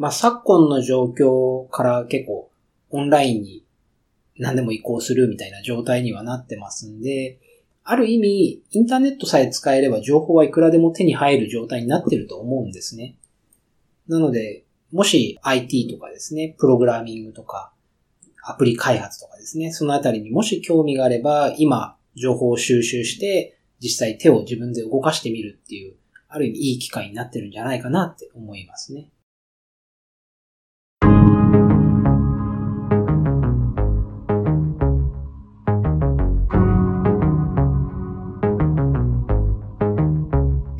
まあ、昨今の状況から結構オンラインに何でも移行するみたいな状態にはなってますんで、ある意味、インターネットさえ使えれば情報はいくらでも手に入る状態になってると思うんですね。なので、もし IT とかですね、プログラミングとか、アプリ開発とかですね、そのあたりにもし興味があれば、今、情報を収集して、実際手を自分で動かしてみるっていう、ある意味いい機会になってるんじゃないかなって思いますね。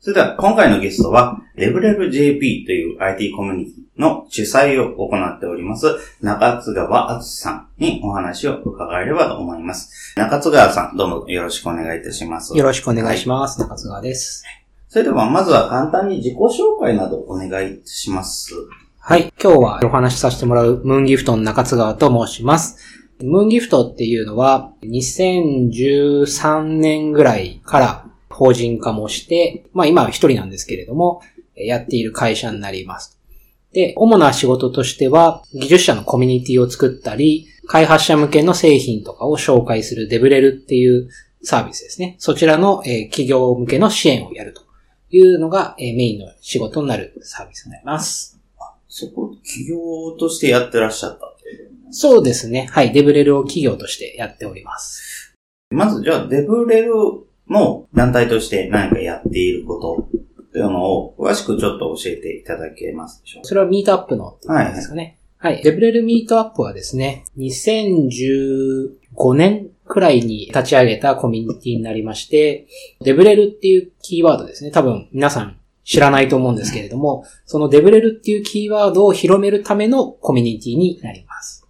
それでは今回のゲストは、レブレル JP という IT コミュニティの主催を行っております、中津川敦さんにお話を伺えればと思います。中津川さん、どうもよろしくお願いいたします。よろしくお願いします。はい、中津川です。それではまずは簡単に自己紹介などお願いします。はい。今日はお話しさせてもらうムーンギフトの中津川と申します。ムーンギフトっていうのは2013年ぐらいから法人化もして、まあ今は一人なんですけれども、やっている会社になります。で、主な仕事としては、技術者のコミュニティを作ったり、開発者向けの製品とかを紹介するデブレルっていうサービスですね。そちらの、え企業向けの支援をやるというのが、えメインの仕事になるサービスになります。そこ、企業としてやってらっしゃったそうですね。はい。デブレルを企業としてやっております。まず、じゃあ、デブレルの団体として何かやっていることというのを詳しくちょっと教えていただけますでしょうかそれはミートアップのってことですかね。はい、はい。デブレルミートアップはですね、2015年くらいに立ち上げたコミュニティになりまして、デブレルっていうキーワードですね。多分皆さん知らないと思うんですけれども、そのデブレルっていうキーワードを広めるためのコミュニティになります。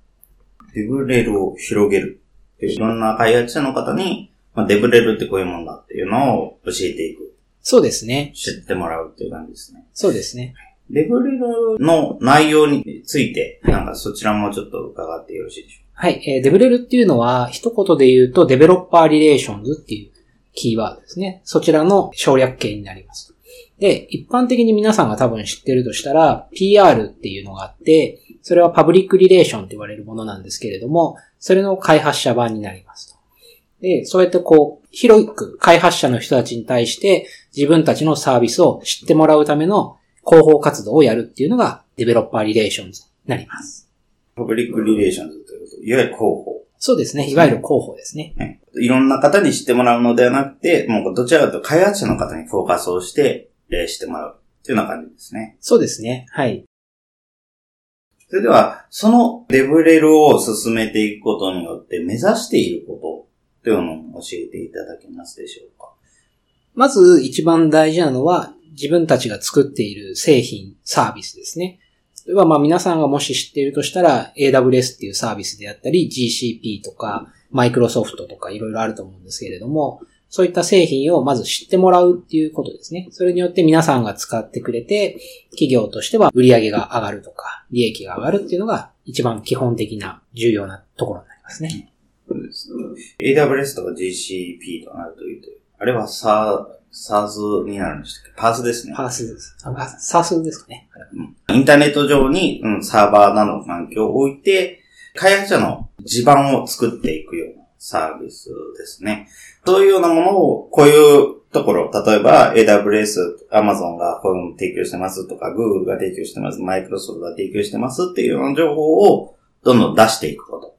デブレルを広げる。いろんな開発者の方にまあ、デブレルってこういうもんだっていうのを教えていく。そうですね。知ってもらうっていう感じですね。そうですね。デブレルの内容について、なんかそちらもちょっと伺ってよろしいでしょうか？はい。えー、デブレルっていうのは、一言で言うと、 Developer Relations っていうキーワードですね。そちらの省略形になります。で、一般的に皆さんが多分知ってるとしたら、PR っていうのがあって、それは Public Relation と言われるものなんですけれども、それの開発者版になりますで、そうやってこう、広く開発者の人たちに対して自分たちのサービスを知ってもらうための広報活動をやるっていうのが Developer Relations になります。 Public Relations ということいわゆる広報。そうですね。いわゆる広報ですね。はい。いろんな方に知ってもらうのではなくて、もうどちらかというと開発者の方にフォーカスをして、えー、してもらうっていうような感じですね。そうですね。はい。それでは、そのデブレルを進めていくことによって目指しているこというのを教えていただけますでしょうか？まず一番大事なのは自分たちが作っている製品、サービスですね。例えばまあ皆さんがもし知っているとしたら AWS っていうサービスであったり GCP とかマイクロソフトとかいろいろあると思うんですけれども、そういった製品をまず知ってもらうっていうことですね。それによって皆さんが使ってくれて、企業としては売り上げが上がるとか、利益が上がるっていうのが一番基本的な重要なところになりますね。そうですね。AWS とか GCP となるというと、あれは SARS になるんでしたっけ？パースですね。パースです。あ、SARS ですかね。インターネット上に、うん、サーバーなどの環境を置いて、開発者の地盤を作っていくようなサービスですね。そういうようなものを、こういうところ、例えば AWS、Amazon がこういうのを提供してますとか、Google が提供してます、Microsoft が提供してますっていうような情報をどんどん出していくこと。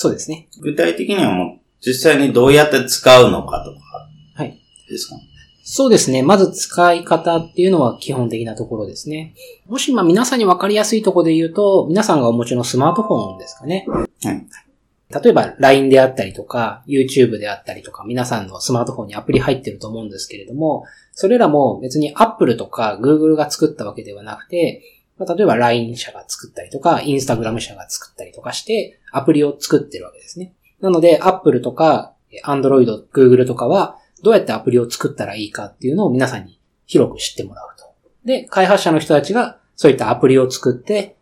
そうですね。具体的にはもう実際にどうやって使うのかとか。はい。ですか？そうですね。まず使い方っていうのは基本的なところですね。もしまあ皆さんにわかりやすいところで言うと、皆さんがお持ちのスマートフォンですかね。はい。例えば LINE であったりとか、YouTube であったりとか、皆さんのスマートフォンにアプリ入ってると思うんですけれども、それらも別に Apple とか Google が作ったわけではなくて、まあ例えば LINE 社が作ったりとか、Instagram 社が作ったりとかして、アプリを作ってるわけですね。なので、Apple とか Android、Google とかは、どうやってアプリを作ったらいいかっていうのを皆さんに広く知ってもらうと。で、開発者の人たちがそういったアプリを作って、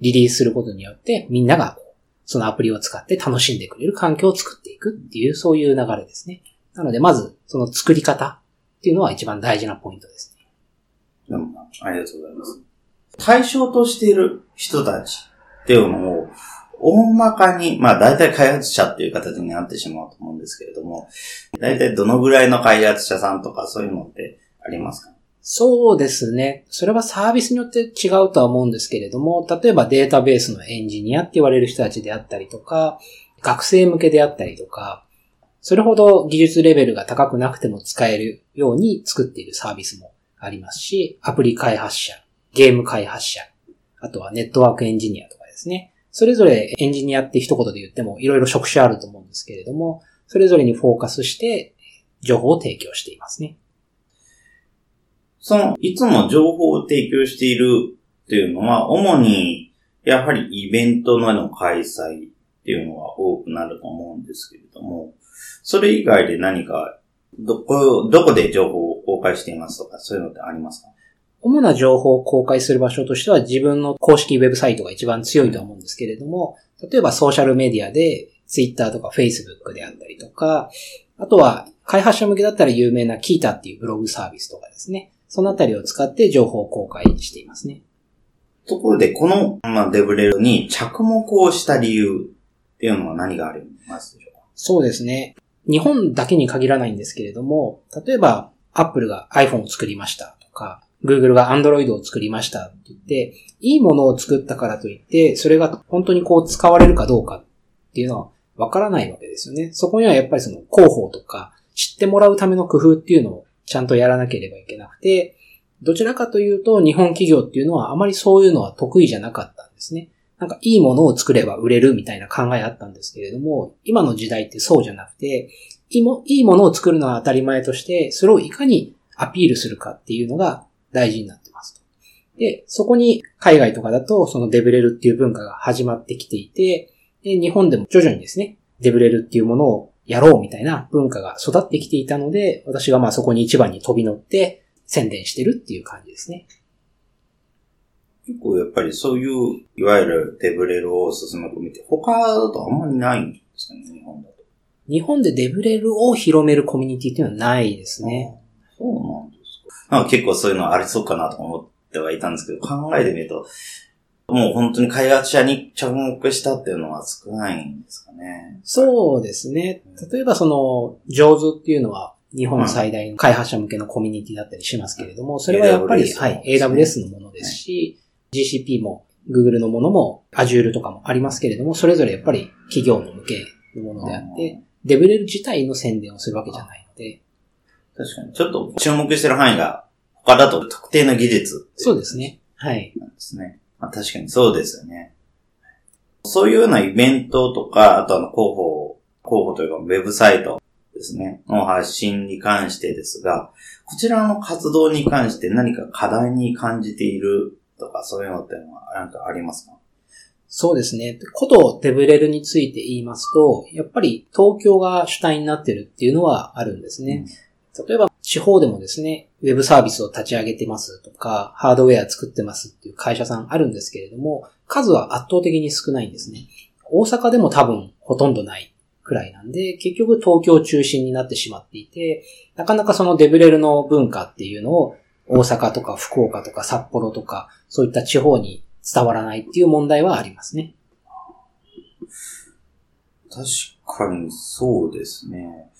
リリースすることによって、みんながそのアプリを使って楽しんでくれる環境を作っていくっていう、そういう流れですね。なので、まず、その作り方っていうのは一番大事なポイントですね。どうもありがとうございます。対象としている人たちっていうのを、大まかに、まあ大体開発者っていう形になってしまうと思うんですけれども、大体どのぐらいの開発者さんとかそういうのってありますか？そうですね。それはサービスによって違うとは思うんですけれども、例えばデータベースのエンジニアって言われる人たちであったりとか、学生向けであったりとか、それほど技術レベルが高くなくても使えるように作っているサービスもありますし、アプリ開発者、ゲーム開発者、あとはネットワークエンジニアとかですね。それぞれエンジニアって一言で言ってもいろいろ職種あると思うんですけれども、それぞれにフォーカスして情報を提供していますね。その、いつも情報を提供しているっていうのは、主に、やはりイベントの開催っていうのが多くなると思うんですけれども、それ以外で何か、どこ、どこで情報を公開していますとか、そういうのってありますか？主な情報を公開する場所としては自分の公式ウェブサイトが一番強いとは思うんですけれども、例えばソーシャルメディアで Twitter とか Facebook であったりとか、あとは開発者向けだったら有名な Kita っていうブログサービスとかですね。そのあたりを使って情報を公開していますね。ところで、この、まあ、デブレルに着目をした理由っていうのは何がありますでしょうか？そうですね。日本だけに限らないんですけれども、例えば Apple が iPhone を作りましたとか、Google が Android を作りましたって言って、いいものを作ったからといって、それが本当にこう使われるかどうかっていうのはわからないわけですよね。そこにはやっぱりその広報とか知ってもらうための工夫っていうのをちゃんとやらなければいけなくて、どちらかというと日本企業っていうのはあまりそういうのは得意じゃなかったんですね。なんかいいものを作れば売れるみたいな考えあったんですけれども、今の時代ってそうじゃなくて、いいもいいものを作るのは当たり前として、それをいかにアピールするかっていうのが大事になってますと。で、そこに海外とかだとそのデブレルっていう文化が始まってきていて、で、日本でも徐々にですね、デブレルっていうものをやろうみたいな文化が育ってきていたので、私がまあそこに一番に飛び乗って宣伝してるっていう感じですね。結構やっぱりそういう、いわゆるデブレルを進め込みって、他だとあんまりないんですかね、日本だと。日本でデブレルを広めるコミュニティっていうのはないですね。そうなん。なんか結構そういうのありそうかなと思ってはいたんですけど、考えてみると、もう本当に開発者に着目したっていうのは少ないんですかね。そうですね。例えばその、上手っていうのは日本最大の開発者向けのコミュニティだったりしますけれども、それはやっぱり、AWS はい、AWS のものですし、GCP も Google のものも Azure とかもありますけれども、それぞれやっぱり企業の向けのものであって、デブレル自体の宣伝をするわけじゃないので、確かに。ちょっと注目してる範囲が、他だと特定の技術そうですね。はい。なんですね。まあ、確かにそうですよね。そういうようなイベントとか、あとあの広報、広報というかウェブサイトですね、の発信に関してですが、こちらの活動に関して何か課題に感じているとか、そういうのってのはなんかありますか？そうですね。ことデブレルについて言いますと、やっぱり東京が主体になってるっていうのはあるんですね。例えば地方でもですね、ウェブサービスを立ち上げてますとか、ハードウェア作ってますっていう会社さんあるんですけれども、数は圧倒的に少ないんですね。大阪でも多分ほとんどないくらいなんで、結局東京中心になってしまっていて、なかなかそのデブレルの文化っていうのを大阪とか福岡とか札幌とか、そういった地方に伝わらないっていう問題はありますね。確かにそうですね。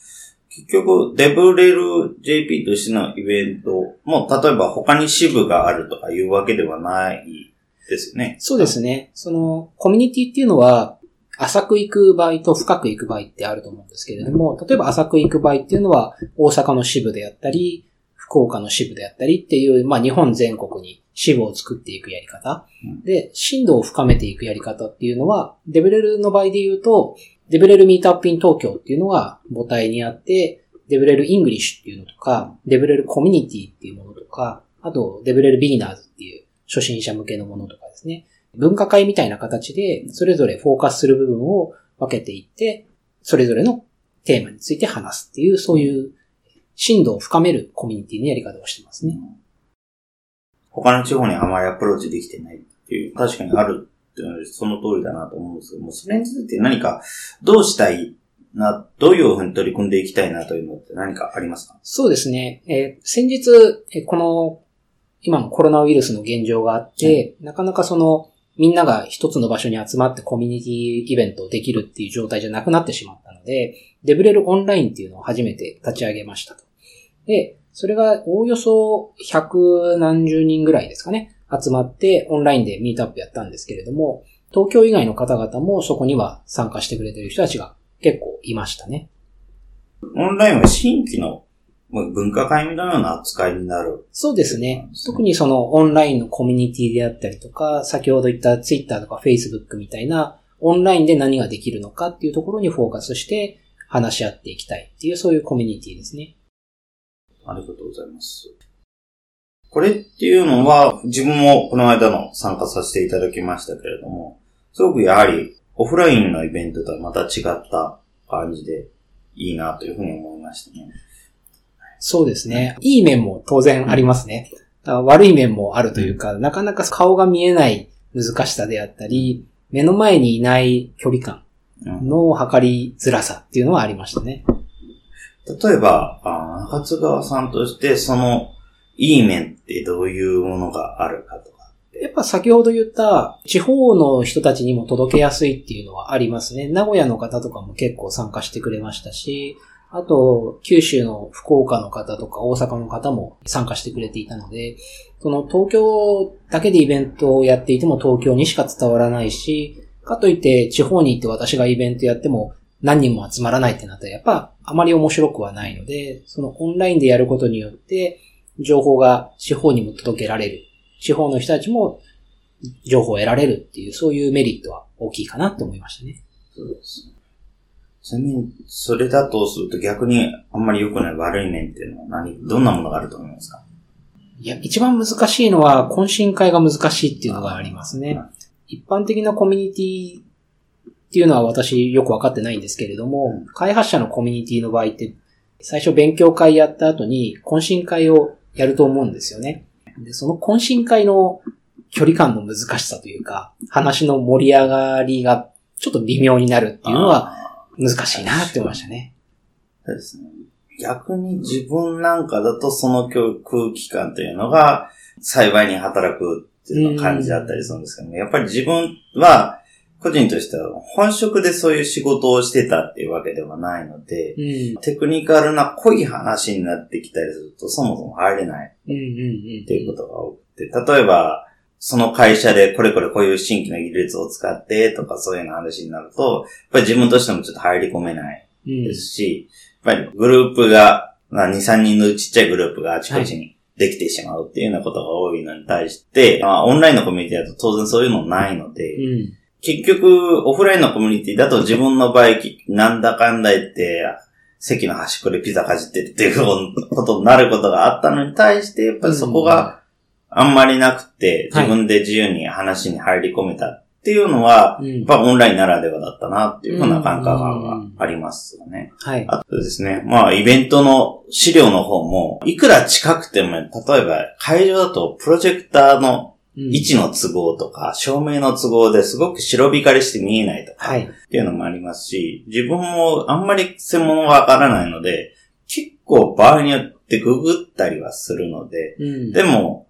結局、デブレル JP としてのイベントも、例えば他に支部があるとかいうわけではないですよね。そうですね。その、コミュニティっていうのは、浅く行く場合と深く行く場合ってあると思うんですけれども、例えば浅く行く場合っていうのは、大阪の支部であったり、福岡の支部であったりっていう、まあ日本全国に支部を作っていくやり方。で、深度を深めていくやり方っていうのは、デブレルの場合で言うと、デブレルミートアップイン東京っていうのが母体にあって、 DevRel English っていうのとか、 DevRel Community っていうものとか、あと DevRel Beginners っていう初心者向けのものとかですね。分科会みたいな形で、それぞれフォーカスする部分を分けていって、それぞれのテーマについて話すっていう、そういう深度を深めるコミュニティのやり方をしてますね。他の地方にあまりアプローチできてないっていう、確かにあるっていうのはその通りだなと思うんですけども、それについて何かどうしたいな、どういうふうに取り組んでいきたいなというのって何かありますか？そうですね。えー先日、えーこの、今のコロナウイルスの現状があって、なかなかその、みんなが一つの場所に集まってコミュニティイベントをできるっていう状態じゃなくなってしまったので、デブレルオンラインっていうのを初めて立ち上げましたと。で、それがおおよそ百何十人ぐらいですかね、集まってオンラインでミートアップやったんですけれども、東京以外の方々もそこには参加してくれてる人たちが結構いましたね。オンラインは新規の文化会のような扱いになる。そうですね。特にそのオンラインのコミュニティであったりとか、先ほど言ったツイッターとかフェイスブックみたいな、オンラインで何ができるのかっていうところにフォーカスして話し合っていきたいっていう、そういうコミュニティですね。ありがとうございます。これっていうのは、自分もこの間の参加させていただきましたけれども、すごくやはりオフラインのイベントとはまた違った感じでいいなというふうに思いましたね。そうですね。いい面も当然ありますね。悪い面もあるというか、なかなか顔が見えない難しさであったり、目の前にいない距離感うんの測りづらさっていうのはありましたね。例えば、あ中津川さんとして、その、いい面ってどういうものがあるかとか。やっぱ先ほど言った地方の人たちにも届けやすいっていうのはありますね。名古屋の方とかも結構参加してくれましたし、あと、九州の福岡の方とか大阪の方も参加してくれていたので、その東京だけでイベントをやっていても東京にしか伝わらないし、かといって地方に行って私がイベントやっても何人も集まらないってなったらやっぱあまり面白くはないので、そのオンラインでやることによって情報が地方にも届けられる。地方の人たちも情報を得られるっていう、そういうメリットは大きいかなと思いましたね。そうですね。ちなみに、それだとすると逆にあんまり良くない悪い面っていうのは何、どんなものがあると思いますか？いや、一番難しいのは懇親会が難しいっていうのがありますね。一般的なコミュニティっていうのは私よくわかってないんですけれども、うん開発者のコミュニティの場合って、最初勉強会やった後に懇親会をやると思うんですよね。で、その懇親会の距離感の難しさというか、話の盛り上がりがちょっと微妙になるっていうのは難しいなって思いましたね。そうですね。逆に自分なんかだとその空気感というのが幸いに働くっていう感じだったりするんですけども、やっぱり自分は個人としては本職でそういう仕事をしてたっていうわけではないので、うん。テクニカルな濃い話になってきたりするとそもそも入れないうんうんうん。っていうことが多くて、例えば、その会社でこれこれこういう新規の技術を使ってとかそういうの話になると、やっぱり自分としてもちょっと入り込めないうんですし、やっぱりグループが、まあ、2、3人のちっちゃいグループがあちこちにできてしまうっていうようなことが多いのに対して、まあ、オンラインのコミュニティだと当然そういうのないので、うん。結局、オフラインのコミュニティだと自分の場合、なんだかんだ言って、席の端っこでピザかじってるっていうことになることがあったのに対して、やっぱりそこがあんまりなくて、はい自分で自由に話に入り込めたっていうのは、うんやっぱオンラインならではだったなっていうふうな感覚がありますよね。はい。あとですね、まあ、イベントの資料の方も、いくら近くても、例えば会場だとプロジェクターの位置の都合とか、照明の都合ですごく白光りして見えないとか、はい。っていうのもありますし、自分もあんまり専門はわからないので、結構場合によってググったりはするので、うん。でも、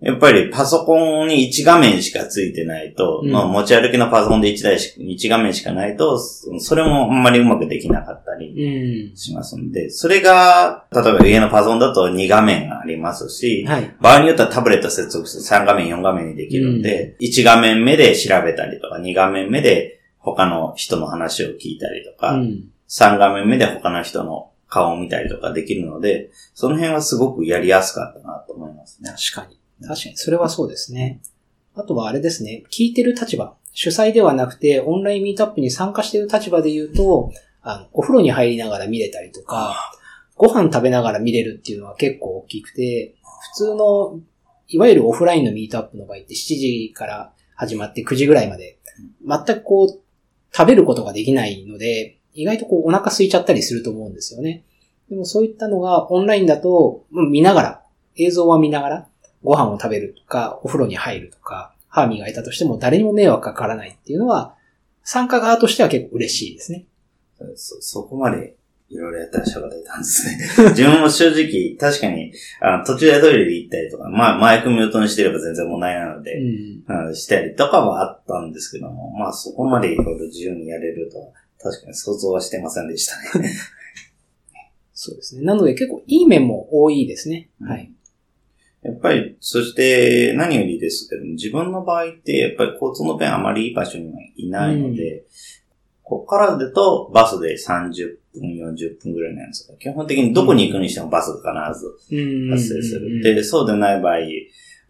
やっぱりパソコンに1画面しかついてないと、うんまあ持ち歩きのパソコンで1台し、1画面しかないと、そそれもあんまりうまくできなかったりうん。しますんで、それが、例えば家のパソコンだと2画面がありますし、はい。場合によってはタブレット接続して3画面、4画面にできるんで、1画面目で調べたりとか、2画面目で他の人の話を聞いたりとか、うん。3画面目で他の人の顔を見たりとかできるので、その辺はすごくやりやすかったなと思いますね。確かに。確かに、それはそうですね。あとはあれですね、聞いてる立場。主催ではなくて、オンラインミートアップに参加してる立場で言うと、あの、お風呂に入りながら見れたりとか、ご飯食べながら見れるっていうのは結構大きくて、普通の、いわゆるオフラインのミートアップの場合って7時から始まって9時ぐらいまで、全くこう、食べることができないので、意外とこうお腹空いちゃったりすると思うんですよね。でもそういったのがオンラインだと、見ながら、映像は見ながら、ご飯を食べるとか、お風呂に入るとか、歯磨いたとしても誰にも迷惑かからないっていうのは、参加側としては結構嬉しいですね。そ、そこまでいろいろやってらっしゃる方いたんですね。自分も正直、確かに、あの途中でトイレで行ったりとか、まあ、マイクミュートにしてれば全然問題なのうで、ん。うんしたりとかはあったんですけども、まあそこまでいろいろ自由にやれるとは、確かに想像はしてませんでしたね。そうですね。なので結構いい面も多いですね。うんはい。やっぱり、そして何よりですけども、自分の場合って、やっぱり交通の便あまりいい場所にはいないので、ここからだとバスで30分、40分ぐらいなんですが、基本的にどこに行くにしてもバスが必ずうん発生する。で、そうでない場合、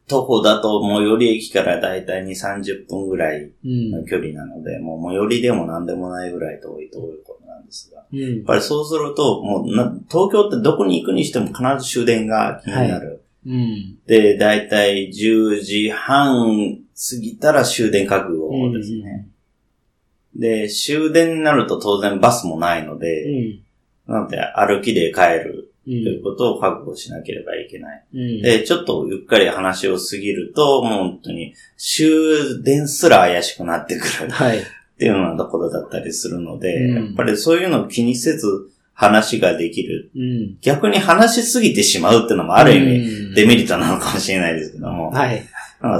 徒歩だと最寄り駅からだいたい2、30分ぐらいうん。の距離なので、もう最寄りでも何でもないぐらい遠いということなんですが。うん。やっぱりそうすると、もうな、東京ってどこに行くにしても必ず終電が気になる。うん。で、だいたい10時半過ぎたら終電覚悟ですね。で、終電になると当然バスもないのうで、ん。なので歩きで帰るう。というんことを覚悟しなければいけない。うん。で、ちょっとゆっかり話を過ぎると、もう本当に終電すら怪しくなってくる。はい。っていうようなところだったりするので、うんやっぱりそういうのを気にせず話ができる。うん。逆に話しすぎてしまうっていうのもある意味、味デメリットなのかもしれないですけども、はい。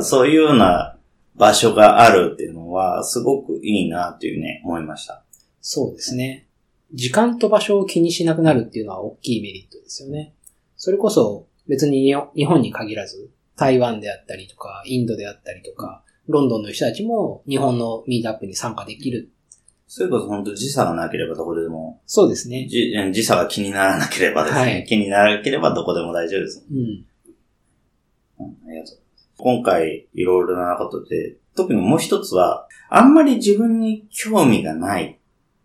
そういうような場所があるっていうのは、すごくいいなっていうね、思いました。そうですね。時間と場所を気にしなくなるっていうのは大きいメリットですよね。それこそ別に日本日本に限らず、台湾であったりとか、インドであったりとか、ロンドンの人たちも日本のミートアップに参加できる。それこそ本当時差がなければどこでも、そうですね。じ時差が気にならなければですね、はい気にならなければどこでも大丈夫です。うん。うん、ありがとう。今回いろいろなことで、特にもう一つは、あんまり自分に興味がない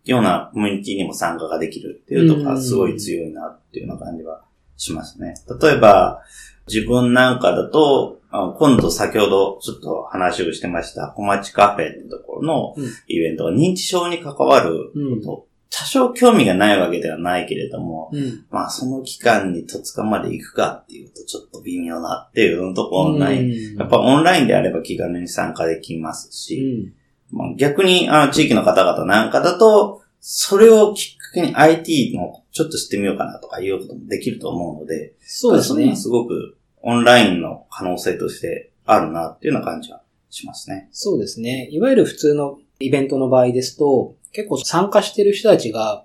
ようなコミュニティにも参加ができるっていうところがすごい強いなっていうような感じはしますね。例えば、自分なんかだと、あ今度先ほどちょっと話をしてました、小町カフェってところのうんイベントが認知症に関わること、多少興味がないわけではないけれども、うん。まあその期間に戸塚まで行くかっていうとちょっと微妙なっていうところない。うんやっぱオンラインであれば気軽に参加できますうし、ん。まあ、逆にあの地域の方々なんかだと、それをきっかけに IT のちょっと知ってみようかなとかいうこともできると思うので、そうですね。すごくオンラインの可能性としてあるなっていうような感じはしますね。そうですね。いわゆる普通のイベントの場合ですと、結構参加してる人たちが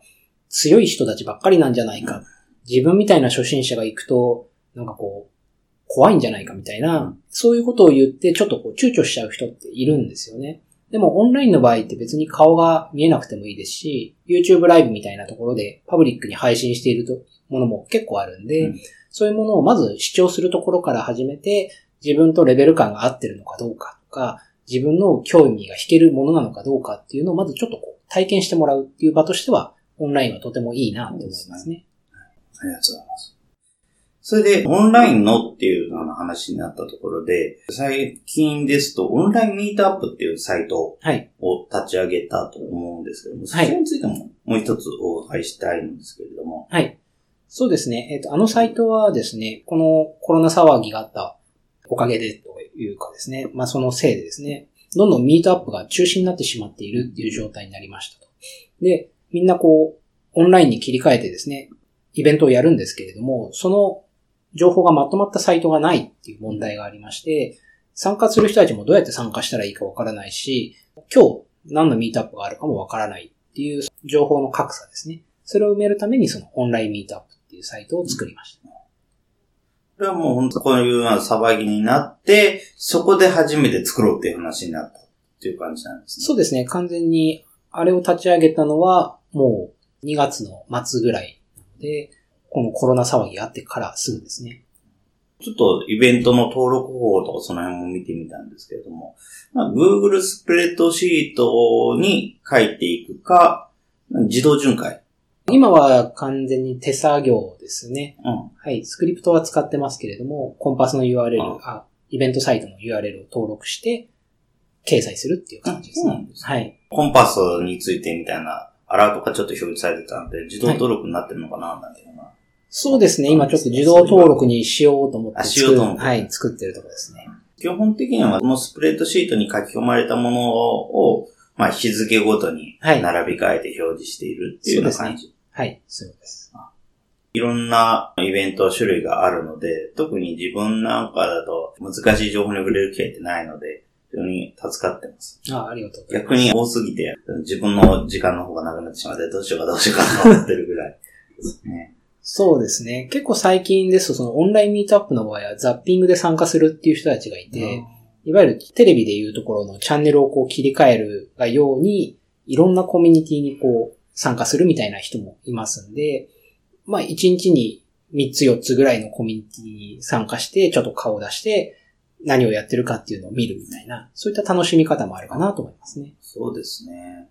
強い人たちばっかりなんじゃないか。自分みたいな初心者が行くと、なんかこう、怖いんじゃないかみたいな、そういうことを言ってちょっとこう躊躇しちゃう人っているんですよね。でもオンラインの場合って別に顔が見えなくてもいいですし、YouTube ライブみたいなところでパブリックに配信しているとものも結構あるんで、うんそういうものをまず主張するところから始めて、自分とレベル感が合ってるのかどうかとか、自分の興味が引けるものなのかどうかっていうのをまずちょっとこう体験してもらうっていう場としては、オンラインはとてもいいなと思いますね。ありがとうございます。それで、オンラインのっていうような話になったところで、最近ですと、オンラインミートアップっていうサイトはい。を立ち上げたと思うんですけども、そはいれについてももう一つお伺いしたいんですけれども、はい。そうですね。えっ、と、あのサイトはですね、このコロナ騒ぎがあったおかげでというかですね、まあそのせいでですね、どんどんミートアップが中止になってしまっているっていう状態になりましたと。で、みんなこう、オンラインに切り替えてですね、イベントをやるんですけれども、その情報がまとまったサイトがないっていう問題がありまして、参加する人たちもどうやって参加したらいいかわからないし、今日何のミートアップがあるかもわからないっていう情報の格差ですね。それを埋めるためにそのオンラインミートアップっていうサイトを作りました。これはもう本当こういうような騒ぎになって、そこで初めて作ろうっていう話になったっていう感じなんですね。そうですね。完全にあれを立ち上げたのは、もう2月の末ぐらいで、このコロナ騒ぎがあってからすぐですね。ちょっとイベントの登録方法とかその辺も見てみたんですけれども、まあ、Google スプレッドシートに書いていくか、自動巡回。今は完全に手作業ですね。うん。はい。スクリプトは使ってますけれども、コンパスの URL、あイベントサイトの URL を登録して、掲載するっていう感じですそうん。はい。コンパスについてみたいなアラートがちょっと表示されてたんで、自動登録になってるのかな、なんていうのが。そうですね。今ちょっと自動登録にしようと思ってあしようと思ってはい、作ってるところですね。基本的には、このスプレッドシートに書き込まれたものを、まあ、日付ごとにはい並び替えて表示しているっていうような感じ。はい、そうです。いろんなイベント種類があるので、特に自分なんかだと難しい情報に触れる機会ってないので、非常に助かってます。あありがとうございます。逆に多すぎて、自分の時間の方がなくなってしまって、どうしようかどうしようかと思ってるぐらいですね。そうですね。結構最近ですと、そのオンラインミートアップの場合はザッピングで参加するっていう人たちがいて、いわゆるテレビでいうところのチャンネルをこう切り替えるがように、いろんなコミュニティにこう参加するみたいな人もいますんで、まあ1日に3つ4つぐらいのコミュニティに参加して、ちょっと顔を出して、何をやってるかっていうのを見るみたいな、そういった楽しみ方もあるかなと思いますね。そうですね。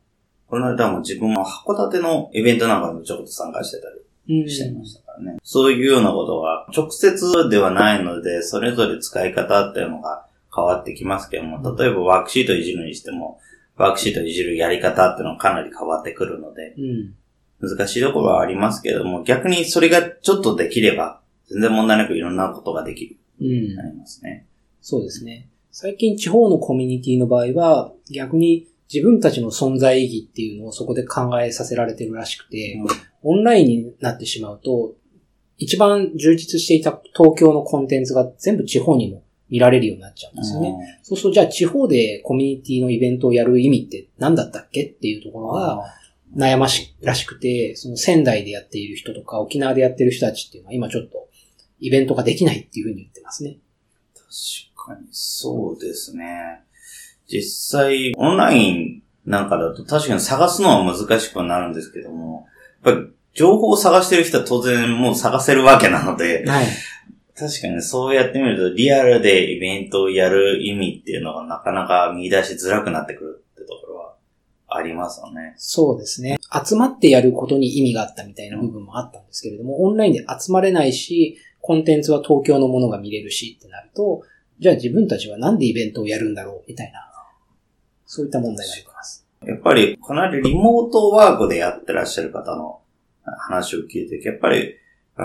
この間も自分も函館のイベントなんかにもちょっと参加してたりうんしてましたからね。そういうようなことは直接ではないので、それぞれ使い方っていうのが変わってきますけども、例えばワークシートいじるにしても、ワークシートいじるやり方っていうのはかなり変わってくるので、うん。難しいところはありますけども、逆にそれがちょっとできれば、全然問題なくいろんなことができるうんなりますね。そうですね。最近地方のコミュニティの場合は、逆に自分たちの存在意義っていうのをそこで考えさせられてるらしくて、オンラインになってしまうと、一番充実していた東京のコンテンツが全部地方にも見られるようになっちゃうんですよね。そうすると、じゃあ地方でコミュニティのイベントをやる意味って何だったっけっていうところが悩ましいらしくて、その仙台でやっている人とか沖縄でやってる人たちっていうのは今ちょっとイベントができないっていうふうに言ってますね。確かにそうですね。実際、オンラインなんかだと確かに探すのは難しくなるんですけども、やっぱり情報を探してる人は当然もう探せるわけなので、はい。確かにそうやってみるとリアルでイベントをやる意味っていうのがなかなか見出しづらくなってくるってところはありますよね。そうですね。集まってやることに意味があったみたいな部分もあったんですけれども、オンラインで集まれないし、コンテンツは東京のものが見れるしってなると、じゃあ自分たちはなんでイベントをやるんだろうみたいな、そういった問題があります。やっぱりかなりリモートワークでやってらっしゃる方の話を聞いて、やっぱり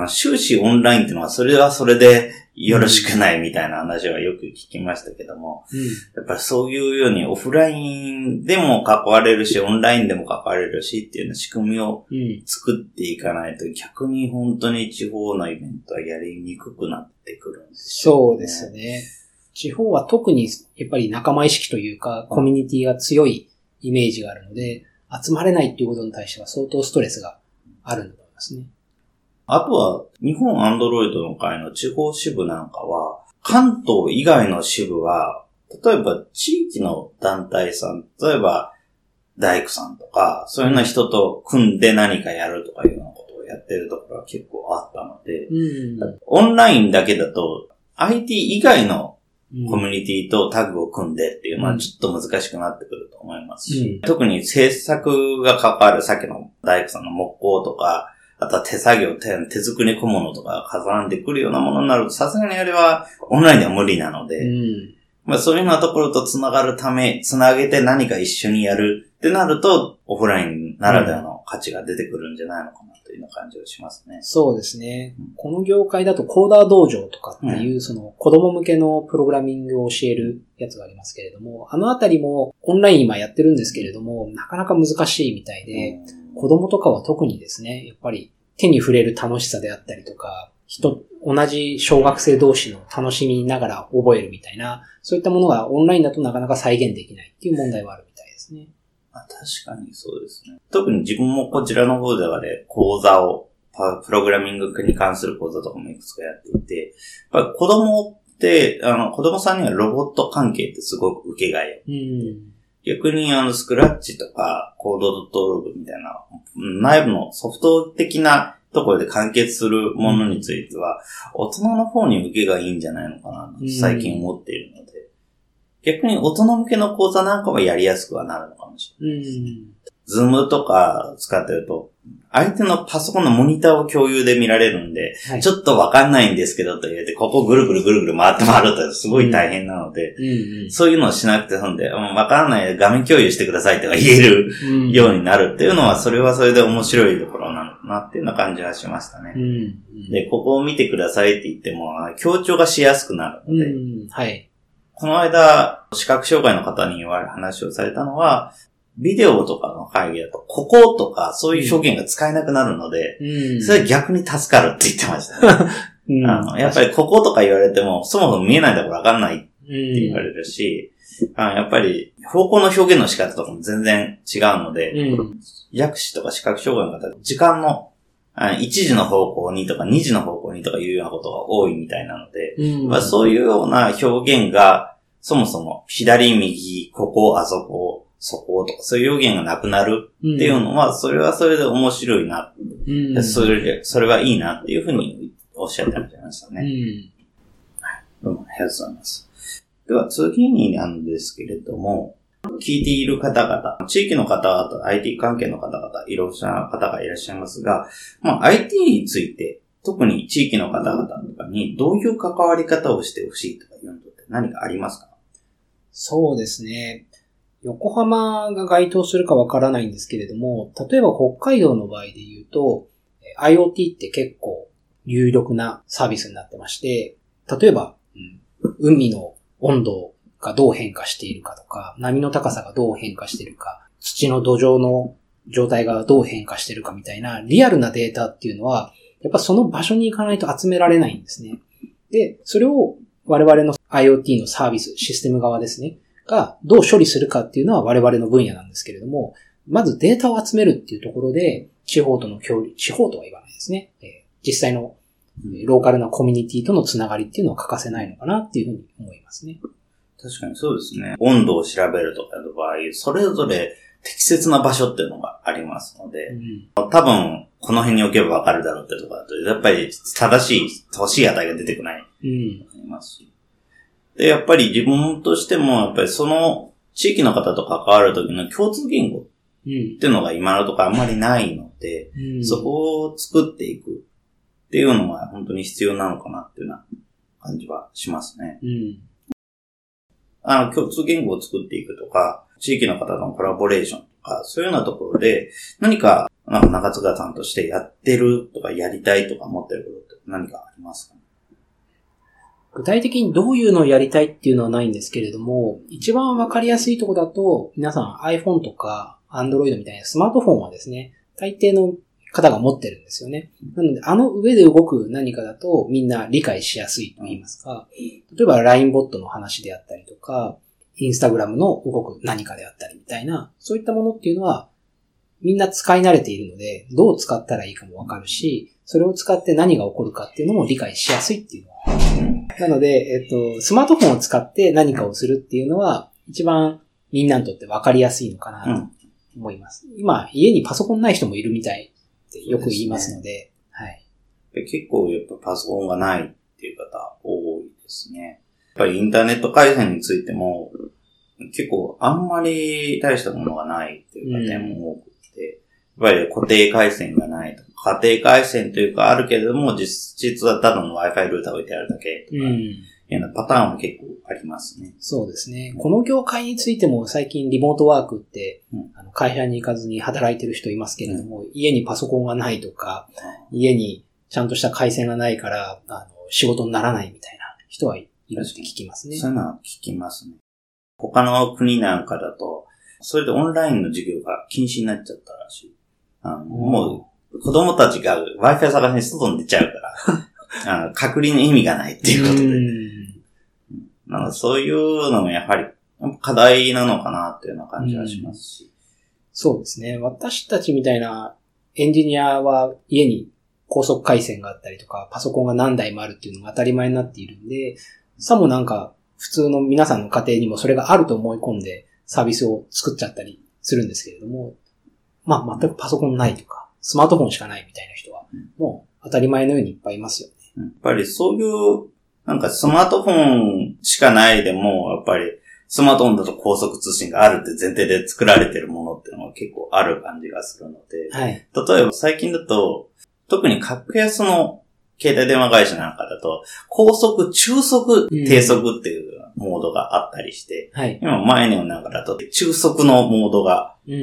終始オンラインっていうのはそれはそれでよろしくないみたいな話はよく聞きましたけども、やっぱりそういうようにオフラインでも関われるし、オンラインでも関われるしっていうような仕組みをうん。うん。作っていかないと逆に本当に地方のイベントはやりにくくなってくるんですよそうですね。地方は特にやっぱり仲間意識というか、コミュニティが強いイメージがあるので、集まれないっていうことに対しては相当ストレスがあるんだと思いますね。あとは、日本アンドロイドの会の地方支部なんかは、関東以外の支部は、例えば地域の団体さん、例えば大工さんとか、そういうような人と組んで何かやるとかいうようなことをやってるところは結構あったので、うん。オンラインだけだと、IT 以外のうんコミュニティとタッグを組んでっていうのうんはちょっと難しくなってくると思いますし、う特に制作が関わるさっきの大工さんの木工とか、あとは手作業、手手作り小物とかが絡んでくるようなものになると、さすがにあれはオンラインでは無理なので、うん。まあそういうようなところと繋がるため、繋げて何か一緒にやるってなると、オフラインならではの価値が出てくるんじゃないのかなというような感じがしますね。そうですねうん。この業界だとコーダー道場とかっていう、その子供向けのプログラミングを教えるやつがありますけれども、あのあたりもオンライン今やってるんですけれども、なかなか難しいみたいで、子供とかは特にですね、やっぱり手に触れる楽しさであったりとか、人、同じ小学生同士の楽しみながら覚えるみたいな、そういったものがオンラインだとなかなか再現できないっていう問題はあるみたいですね。まあ、確かにそうですね。特に自分もこちらの方ではね、講座を、パプログラミングに関する講座とかもいくつかやっていて、やっぱり子供って、あの、子供さんにはロボット関係ってすごく受けがいをうん。逆にあの、スクラッチとか、コードドットログみたいな、内部のソフト的なところで完結するものについては、大人の方に受けがいいんじゃないのかな、最近思っているので。逆に大人向けの講座なんかはやりやすくはなるのかもしれないです。ズームとか使ってると、相手のパソコンのモニターを共有で見られるんで、はい、ちょっとわかんないんですけどと言って、ここぐるぐるぐるぐる回って回るとすごい大変なので、うんうん、そういうのをしなくてそんで、わからない画面共有してくださいとか言えるようになるっていうのは、それはそれで面白いところなのかなっていうような感じはしましたね。うんうん、で、ここを見てくださいって言っても、強調がしやすくなるので、うん、はい。この間、視覚障害の方に言われる話をされたのは、ビデオとかの会議だと、こことかそういう表現が使えなくなるので、うん、それは逆に助かるって言ってましたね。うん、あのやっぱりこことか言われても、そもそも見えないところわかんないって言われるし、うん、あやっぱり方向の表現の仕方とかも全然違うので、うん、薬師とか視覚障害の方、時間の1時の方向にとか2時の方向にとかいうようなことが多いみたいなので、まあ、そういうような表現が、そもそも左、右、ここ、あそこ、そことか、そういう表現がなくなるっていうのは、それはそれで面白いな。うん、それで、それはいいなっていうふうにおっしゃってましたね。うん、はい。どうもありがとうございます。では次になんですけれども、聞いている方々、地域の方々、IT 関係の方々、いろんな方がいらっしゃいますが、まあ、IT について、特に地域の方々とかにどういう関わり方をしてほしいとかいうのって何かありますか？そうですね。横浜が該当するかわからないんですけれども、例えば北海道の場合で言うと、IoT って結構有力なサービスになってまして、例えば、うん、海の温度がどう変化しているかとか、波の高さがどう変化しているか、土の土壌の状態がどう変化しているかみたいなリアルなデータっていうのは、やっぱその場所に行かないと集められないんですね。で、それを我々の IoT のサービス、システム側ですね。がどう処理するかっていうのは我々の分野なんですけれども、まずデータを集めるっていうところで、地方との協力、地方とは言わないですね。えー、実際のローカルなコミュニティとのつながりっていうのは欠かせないのかなっていうふうに思いますね。確かにそうですね。温度を調べるとかの場合、それぞれ適切な場所っていうのがありますので、うん、多分、この辺に置けばわかるだろうってところだと、やっぱり正しい、欲しい値が出てこない。うん。ありますし。で、やっぱり自分としても、やっぱりその地域の方と関わるときの共通言語っていうのが今のところあんまりないので、うん、そこを作っていくっていうのは本当に必要なのかなっていうような感じはしますね。うん、あの、共通言語を作っていくとか、地域の方とのコラボレーションとか、そういうようなところで、何か、なんか中塚さんとしてやってるとかやりたいとか思ってることって何かありますか？ね具体的にどういうのをやりたいっていうのはないんですけれども、一番わかりやすいとこだと、皆さん iPhone とか Android みたいなスマートフォンはですね、大抵の方が持ってるんですよね。なので、あの上で動く何かだとみんな理解しやすいと言いますか、例えば LINE ボットの話であったりとか、Instagram の動く何かであったりみたいな、そういったものっていうのは、みんな使い慣れているので、どう使ったらいいかもわかるし、それを使って何が起こるかっていうのも理解しやすいっていうのは。なので、えっと、スマートフォンを使って何かをするっていうのは、一番みんなにとって分かりやすいのかなと思います。うん、今、家にパソコンない人もいるみたいってよく言いますので、でね、はい。結構やっぱパソコンがないっていう方多いですね。やっぱりインターネット回線についても、結構あんまり大したものがないっていう方も多くて、やっぱり固定回線がないと家庭回線というかあるけれども、実実はただの Wi-Fi ルーター置いてあるだけとか、うん、ようなパターンも結構ありますね。そうですね。この業界についても最近リモートワークって、うん、あの会社に行かずに働いてる人いますけれども、うん、家にパソコンがないとか、家にちゃんとした回線がないから、あの仕事にならないみたいな人はいるって聞きますね。そういうのは聞きますね。他の国なんかだと、それでオンラインの授業が禁止になっちゃったらしい。もう子供たちが Wi-Fi 探しに外に出ちゃうからあ 隔離の意味がないっていうことで。なのでそういうのもやはり課題なのかなっていうような感じはしますし。そうですね。私たちみたいなエンジニアは家に高速回線があったりとか、パソコンが何台もあるっていうのが当たり前になっているんで、さもなんか普通の皆さんの家庭にもそれがあると思い込んでサービスを作っちゃったりするんですけれども、まあ全くパソコンないとか、スマートフォンしかないみたいな人は、もう当たり前のようにいっぱいいますよね。やっぱりそういう、なんかスマートフォンしかないでも、やっぱりスマートフォンだと高速通信があるって前提で作られてるものっていうのは結構ある感じがするので、はい。例えば最近だと、特に格安の携帯電話会社なんかだと、高速、中速、低速っていうモードがあったりして、はい。今前のなんかだと中速のモードが、うん。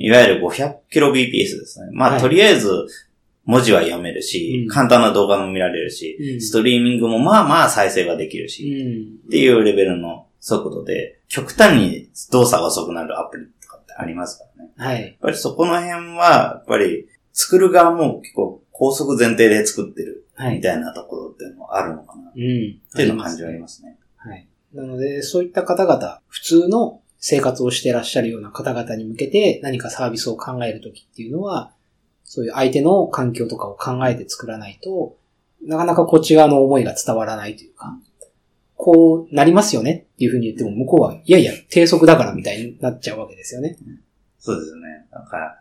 いわゆる 500kbps ですね。まあ、はいとりあえず文字は読めるし、うん簡単な動画も見られるし、うんストリーミングもまあまあ再生ができるうし、ん。っていうレベルの速度で、極端に動作が遅くなるアプリとかってありますからね。はい。やっぱりそこの辺は、やっぱり作る側も結構高速前提で作ってるはい。みたいなところっていうのもあるのかなっうん。ていうのを感じはありますね。はい。なので、そういった方々、普通の生活をしてらっしゃるような方々に向けて何かサービスを考えるときっていうのは、そういう相手の環境とかを考えて作らないと、なかなかこっち側の思いが伝わらないというか、こうなりますよねっていうふうに言っても向こうは、いやいや、低速だからみたいになっちゃうわけですよね。そうですね。だから、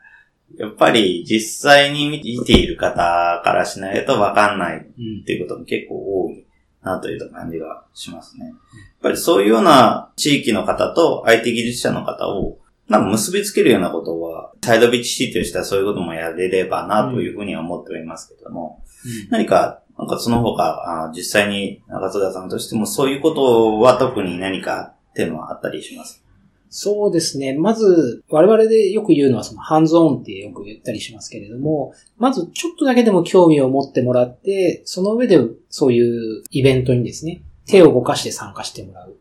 やっぱり実際に見ている方からしないとわかんないっていうことも結構多いなという感じがしますね。やっぱりそういうような地域の方と IT 技術者の方をなんか結びつけるようなことは、サイドビッチシティとしてはそういうこともやれればなというふうには思っておりますけども、何か、なんかその他、あ実際に中津田さんとしてもそういうことは特に何かっていうのはあったりしますそうですね。まず、我々でよく言うのはそのハンズオンってよく言ったりしますけれども、まずちょっとだけでも興味を持ってもらって、その上でそういうイベントにですね、手を動かして参加してもらう。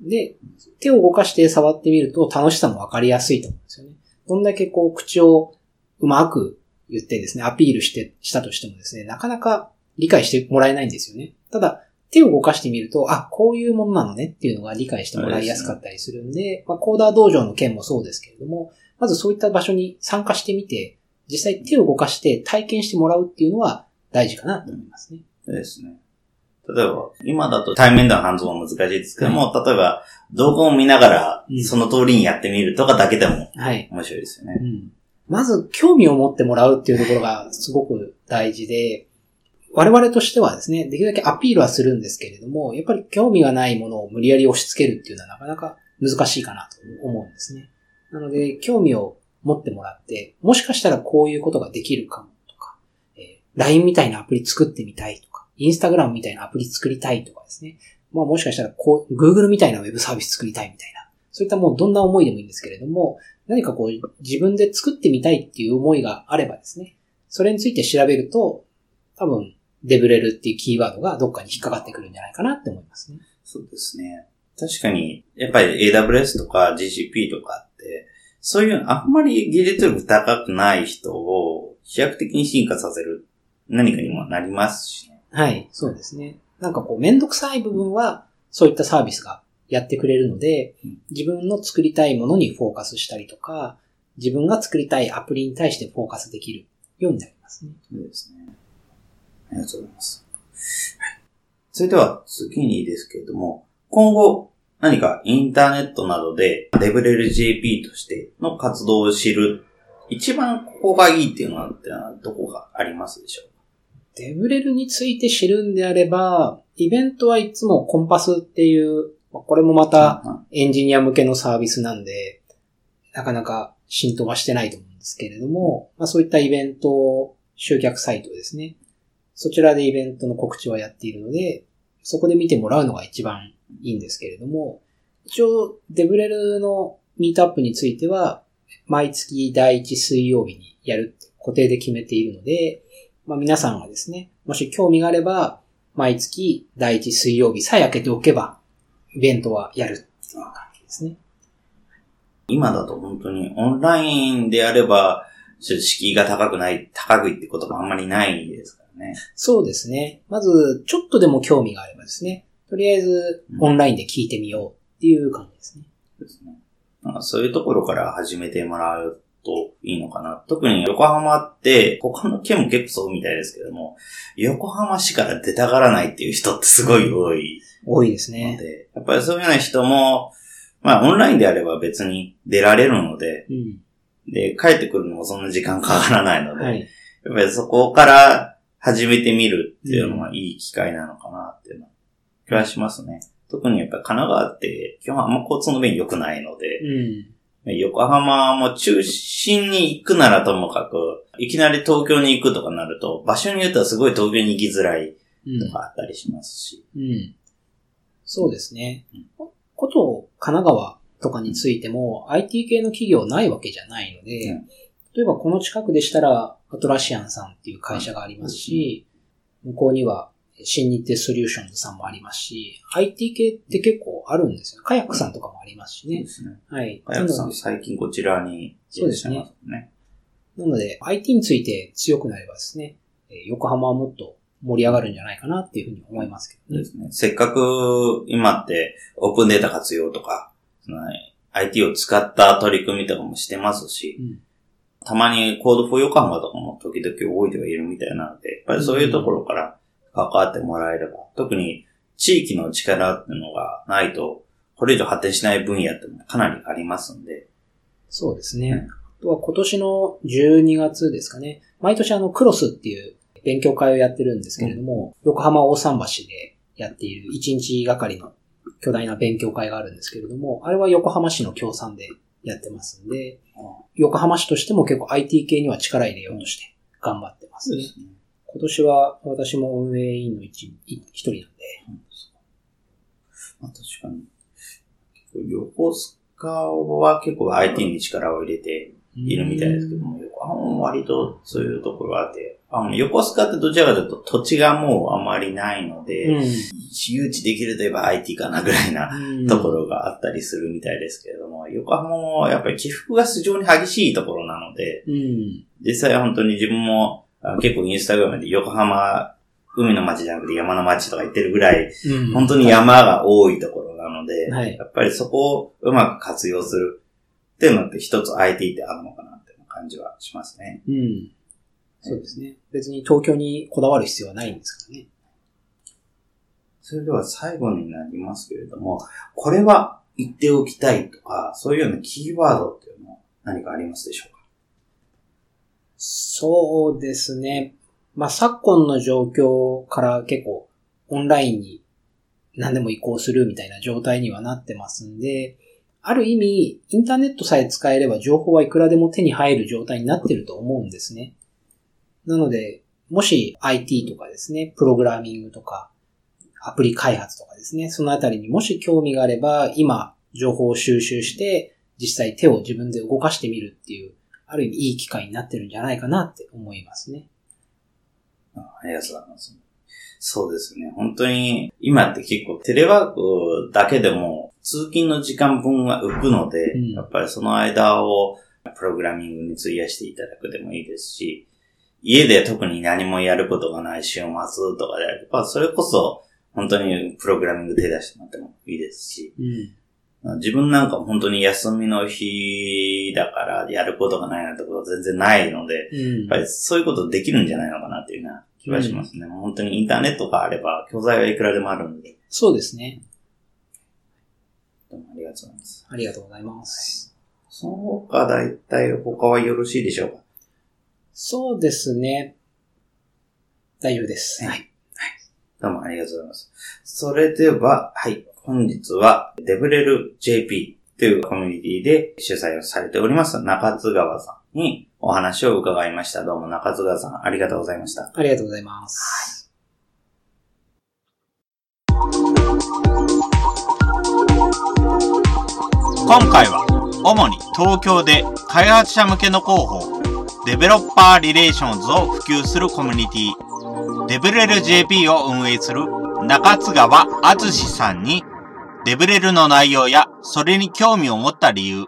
で、手を動かして触ってみると楽しさもわかりやすいと思うんですよね。どんだけこう口をうまく言ってですね、アピールして、したとしてもですね、なかなか理解してもらえないんですよね。ただ、手を動かしてみると、あ、こういうものなのねっていうのが理解してもらいやすかったりするんで、まあ、コーダー道場の件もそうですけれども、まずそういった場所に参加してみて、実際手を動かして体験してもらうっていうのは大事かなと思いますね。そうですね。例えば、今だと対面でのハンズオンは難しいですけども、例えば動画を見ながらうんその通りにやってみるとかだけでもはい。面白いですよね。うん。まず、興味を持ってもらうっていうところがすごく大事で、我々としてはですね、できるだけアピールはするんですけれども、やっぱり興味がないものを無理やり押し付けるっていうのはなかなか難しいかなと思うんですね。なので、興味を持ってもらって、もしかしたらこういうことができるかもとか、え LINE みたいなアプリ作ってみたいとか、Instagram みたいなアプリ作りたいとかですね。まあもしかしたらこう、Google みたいなウェブサービス作りたいみたいな。そういったもうどんな思いでもいいんですけれども、何かこう自分で作ってみたいっていう思いがあればですね、それについて調べると、多分、デブレルっていうキーワードがどっかに引っかかってくるんじゃないかなって思いますね。そうですね。確かに、やっぱり AWS とか GCP とかって、そういうあんまり技術力高くない人を飛躍的に進化させる何かにもなりますしね。はい、そうですね。なんかこう、めんどくさい部分は、そういったサービスがやってくれるのでうん、自分の作りたいものにフォーカスしたりとか、自分が作りたいアプリに対してフォーカスできるようになりますね。そうですね。ありがとうございます。はいそれでは次にですけれども、今後何かインターネットなどでレベレル JP としての活動を知る、一番ここがいいっていうのはどこがありますでしょうデブレルについて知るんであれば、イベントはいつもコンパスっていう、まあこれもまたかエンジニア向けのサービスなんで、なかなか浸透はしてないと思うんですけれども、まあそういったイベント集客サイトですね。そちらでイベントの告知はやっているので、そこで見てもらうのが一番いいんですけれども、一応デブレルのミートアップについては、毎月第1水曜日にやるって固定で決めているので、まあ皆さんがですね、もし興味があれば、毎月第1水曜日さえ開けておけば、イベントはやるっていう感じですね。今だと本当にオンラインであれば、ちょっと敷居が高くない、高くいってこともあんまりないですかね。そうですね。まず、ちょっとでも興味があればですね、とりあえずオンラインで聞いてみようっていう感じですね。ですね。なんかそういうところから始めてもらうといいのかな。特に横浜って、他の県も結構そうみたいですけども、横浜市から出たがらないっていう人ってすごい多い多いですのね。で、やっぱりそういうような人も、まあオンラインであれば別に出られるので、うん。で、帰ってくるのもそんな時間かからないので、はい。やっぱりそこから始めてみるっていうのがいい機会なのかなっていうの気はしますね。特にやっぱり神奈川って基本あんま交通の便良くないので、うん。横浜も中心に行くならともかく、いきなり東京に行くとかなると、場所によってはすごい東京に行きづらいうんとかあったりしますし。うん。そうですねうん。こと神奈川とかについても IT 系の企業ないわけじゃないので、うん例えばこの近くでしたらアトラシアンさんっていう会社がありますし、向こうには新日程ソリューションズさんもありますし、IT 系って結構あるんですよ。カヤックさんとかもありますしね。そうですね。はい。早くさなのでん最近こちらにいらっしゃいますね。なので IT について強くなればですね、えー横浜はもっと盛り上がるんじゃないかなっていうふうに思いますけどね。ですね。せっかく今ってオープンデータ活用とか、その IT を使った取り組みとかもしてますし、うんたまに Code for 横浜とかも時々動いてはいるみたいなので、やっぱりそういうところから関わってもらえれば、特に地域の力っていうのがないと、これ以上発展しない分野ってのがかなりありますんで、そうですね。うんあとは今年の12月ですかね。毎年あのクロスっていう勉強会をやってるんですけれども、横浜大桟橋でやっている1日がかりの巨大な勉強会があるんですけれども、あれは横浜市の協賛でやってますんで、横浜市としても結構 IT 系には力入れようとして頑張ってます。今年は私も運営委員の一一人なんで、まあ、確かに。横須賀は結構 IT に力を入れているみたいですけども、横浜も割とそういうところがあって、あの横須賀ってどちらかというと土地がもうあまりないので、うん誘致できるといえば IT かなぐらいなうんところがあったりするみたいですけれども、横浜もやっぱり起伏が非常に激しいところなので、うん。実際本当に自分もあ結構インスタグラムで横浜、海の街じゃなくて山の街とか言ってるぐらい、うん本当に山が多いところなので、はいやっぱりそこをうまく活用するっていうのって一つ IT ってあるのかなっていう感じはしますね。うん。そうですね。別に東京にこだわる必要はないんですからね。それでは最後になりますけれども、これは言っておきたいとか、そういうようなキーワードっていうのは何かありますでしょうか？そうですね。まあ、昨今の状況から結構オンラインに何でも移行するみたいな状態にはなってますんで、ある意味、インターネットさえ使えれば情報はいくらでも手に入る状態になってると思うんですね。なので、もし IT とかですね、プログラミングとか、アプリ開発とかですね、そのあたりにもし興味があれば、今、情報を収集して、実際手を自分で動かしてみるっていう、ある意味いい機会になってるんじゃないかなって思いますね。あありがとうございます。そうですね。本当に、今って結構テレワークだけでも通勤の時間分は浮くので、うんやっぱりその間をプログラミングに費やしていただくでもいいですし、家で特に何もやることがない週末とかであれば、それこそ本当にプログラミング手出してもらってもいいですし、うん。自分なんか本当に休みの日だからやることがないなんてことは全然ないので、うんやっぱりそういうことできるんじゃないのかなっていうような気がしますね。本当にインターネットがあれば教材はいくらでもあるので、そうですね。どうもありがとうございます。ありがとうございます。その他大体他はよろしいでしょうかそうですね。大丈夫です。はいはい。どうもありがとうございます。それでは、はい、本日はデブレル JP というコミュニティで主催をされております中津川さんにお話を伺いました。どうも中津川さんありがとうございました。ありがとうございます。今回は主に東京で開発者向けの広報 Developer Relations を普及するコミュニティデブレル JP を運営する中津川敦さんにデブレルの内容やそれに興味を持った理由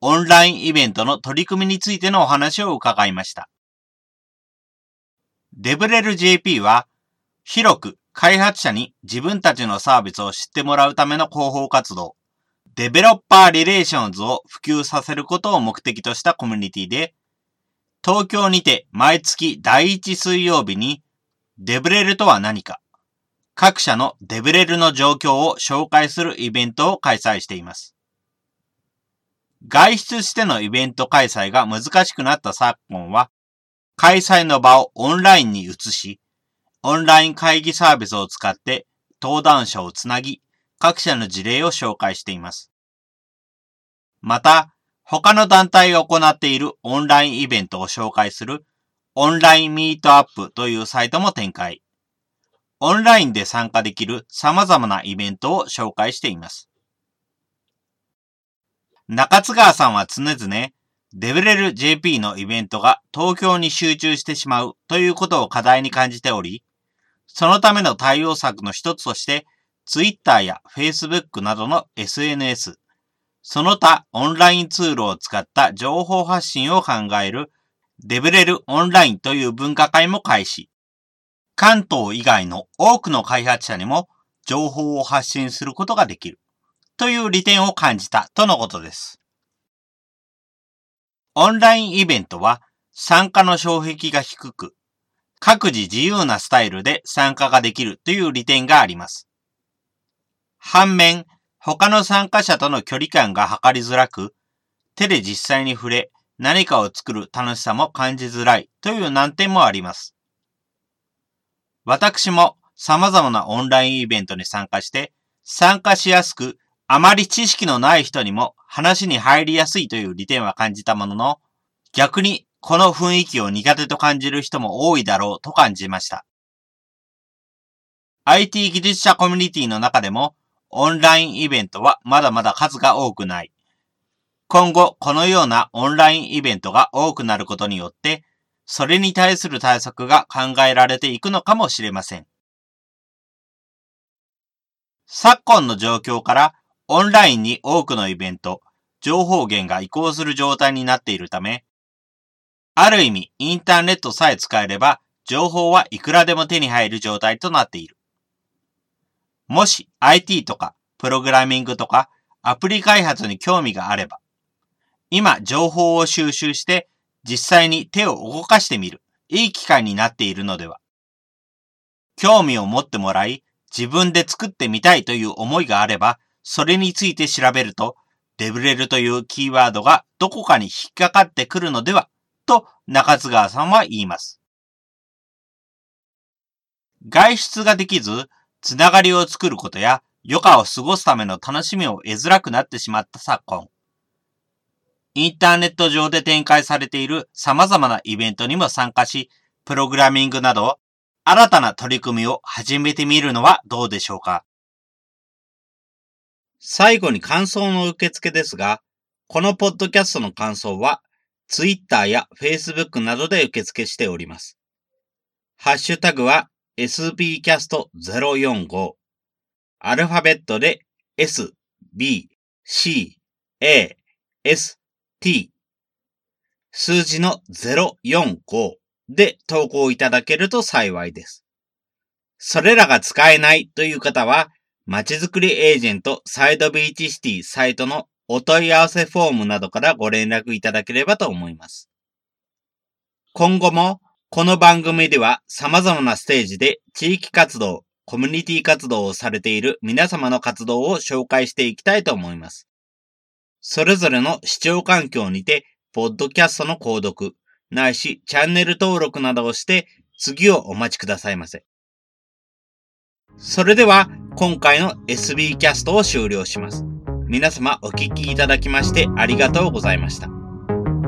オンラインイベントの取り組みについてのお話を伺いました。デブレル JP は広く開発者に自分たちのサービスを知ってもらうための広報活動デベロッパーリレーションズを普及させることを目的としたコミュニティで、東京にて毎月第1水曜日にデブレルとは何か、各社のデブレルの状況を紹介するイベントを開催しています。外出してのイベント開催が難しくなった昨今は、開催の場をオンラインに移し、オンライン会議サービスを使って登壇者をつなぎ、各社の事例を紹介しています。また、他の団体が行っているオンラインイベントを紹介するオンラインミートアップというサイトも展開。オンラインで参加できる様々なイベントを紹介しています。中津川さんは常々、デブレル JP のイベントが東京に集中してしまうということを課題に感じており、そのための対応策の一つとして、Twitter や Facebook などの SNS、その他オンラインツールを使った情報発信を考えるデブレルオンラインという分科会も開始。関東以外の多くの開発者にも情報を発信することができる。という利点を感じたとのことです。オンラインイベントは参加の障壁が低く、各自自由なスタイルで参加ができるという利点があります。反面、他の参加者との距離感が測りづらく、手で実際に触れ何かを作る楽しさも感じづらいという難点もあります。私も様々なオンラインイベントに参加して参加しやすくあまり知識のない人にも話に入りやすいという利点は感じたものの、逆にこの雰囲気を苦手と感じる人も多いだろうと感じました。IT 技術者コミュニティの中でも、オンラインイベントはまだまだ数が多くない。今後、このようなオンラインイベントが多くなることによって、それに対する対策が考えられていくのかもしれません。昨今の状況からオンラインに多くのイベント、情報源が移行する状態になっているため、ある意味インターネットさえ使えれば情報はいくらでも手に入る状態となっている。もし IT とかプログラミングとかアプリ開発に興味があれば、今情報を収集して実際に手を動かしてみるいい機会になっているのでは。興味を持ってもらい自分で作ってみたいという思いがあればそれについて調べると、デブレルというキーワードがどこかに引っかかってくるのでは、と中津川さんは言います。外出ができず、つながりを作ることや余暇を過ごすための楽しみを得づらくなってしまった昨今。インターネット上で展開されている様々なイベントにも参加し、プログラミングなど新たな取り組みを始めてみるのはどうでしょうか最後に感想の受付ですが、このポッドキャストの感想は、Twitter や Facebook などで受付しております。ハッシュタグは sbcast045。アルファベットで s, b, c, a, s, t。数字の045で投稿いただけると幸いです。それらが使えないという方は、まちづくりエージェントサイドビーチシティサイトのお問い合わせフォームなどからご連絡いただければと思います。今後もこの番組では様々なステージで地域活動、コミュニティ活動をされている皆様の活動を紹介していきたいと思います。それぞれの視聴環境にて、ポッドキャストの購読、ないしチャンネル登録などをして次をお待ちくださいませ。それでは今回の SB キャストを終了します。皆様お聞きいただきましてありがとうございました。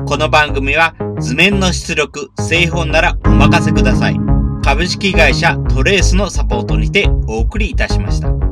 この番組は図面の出力、製本ならお任せください。株式会社トレースのサポートにてお送りいたしました。